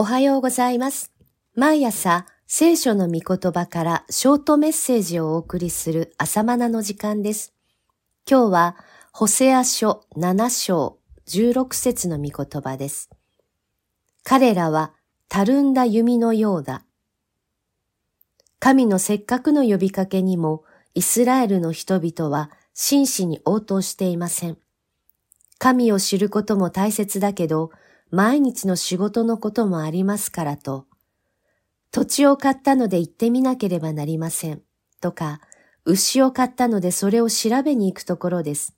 おはようございます。毎朝、聖書の御言葉からショートメッセージをお送りする朝マナの時間です。今日は、ホセア書7章16節の御言葉です。彼らは、たるんだ弓のようだ。神のせっかくの呼びかけにも、イスラエルの人々は真摯に応答していません。神を知ることも大切だけど、毎日の仕事のこともありますからと、土地を買ったので行ってみなければなりません。とか、牛を買ったのでそれを調べに行くところです。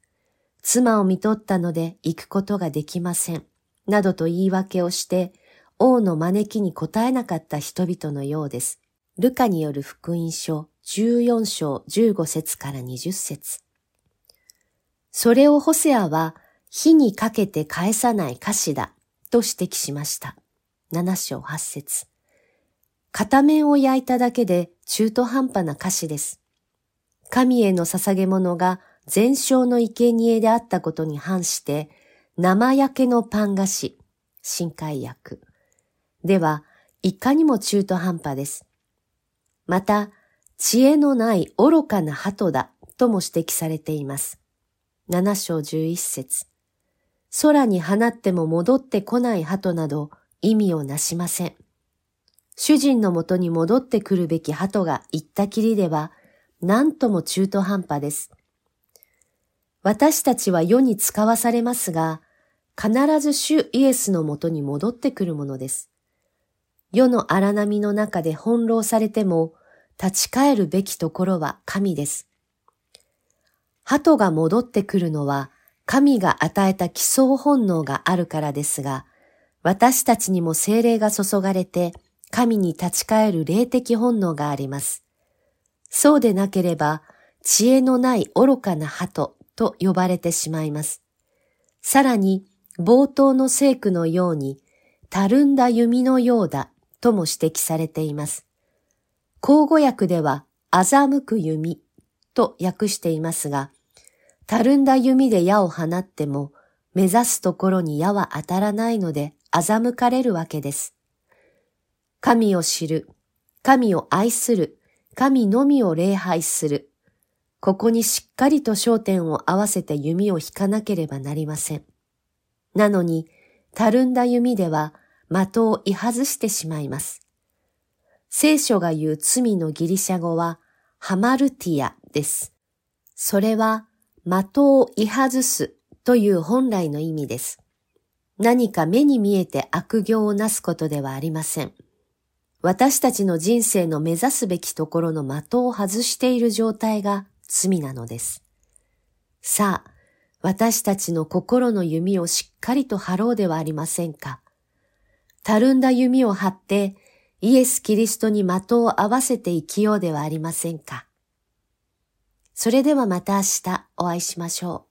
妻を見とったので行くことができません。などと言い訳をして、王の招きに応えなかった人々のようです。ルカによる福音書14章15節から20節それをホセアは火にかけて返さない歌詞だと指摘しました。7章8節片面を焼いただけで中途半端な歌詞です。神への捧げ物が全焼の生贄であったことに反して、生焼けのパン菓子、新海薬。では、いかにも中途半端です。また、知恵のない愚かな鳩だとも指摘されています。7章11節空に放っても戻ってこない鳩など意味をなしません。主人のもとに戻ってくるべき鳩が言ったきりでは、何とも中途半端です。私たちは世に使わされますが、必ず主イエスのもとに戻ってくるものです。世の荒波の中で翻弄されても、立ち返るべきところは神です。鳩が戻ってくるのは、神が与えた基礎本能があるからですが、私たちにも精霊が注がれて、神に立ち返る霊的本能があります。そうでなければ、知恵のない愚かな鳩と呼ばれてしまいます。さらに、冒頭の聖句のように、たるんだ弓のようだとも指摘されています。口語訳では、欺く弓と訳していますが、たるんだ弓で矢を放っても、目指すところに矢は当たらないので欺かれるわけです。神を知る、神を愛する、神のみを礼拝する。ここにしっかりと焦点を合わせて弓を引かなければなりません。なのに、たるんだ弓では的を居外してしまいます。聖書が言う罪のギリシャ語は、ハマルティアです。それは、的を居外すという本来の意味です。何か目に見えて悪行をなすことではありません。私たちの人生の目指すべきところの的を外している状態が罪なのです。さあ、私たちの心の弓をしっかりと張ろうではありませんか。たるんだ弓を張って、イエス・キリストに的を合わせて生きようではありませんか。それではまた明日お会いしましょう。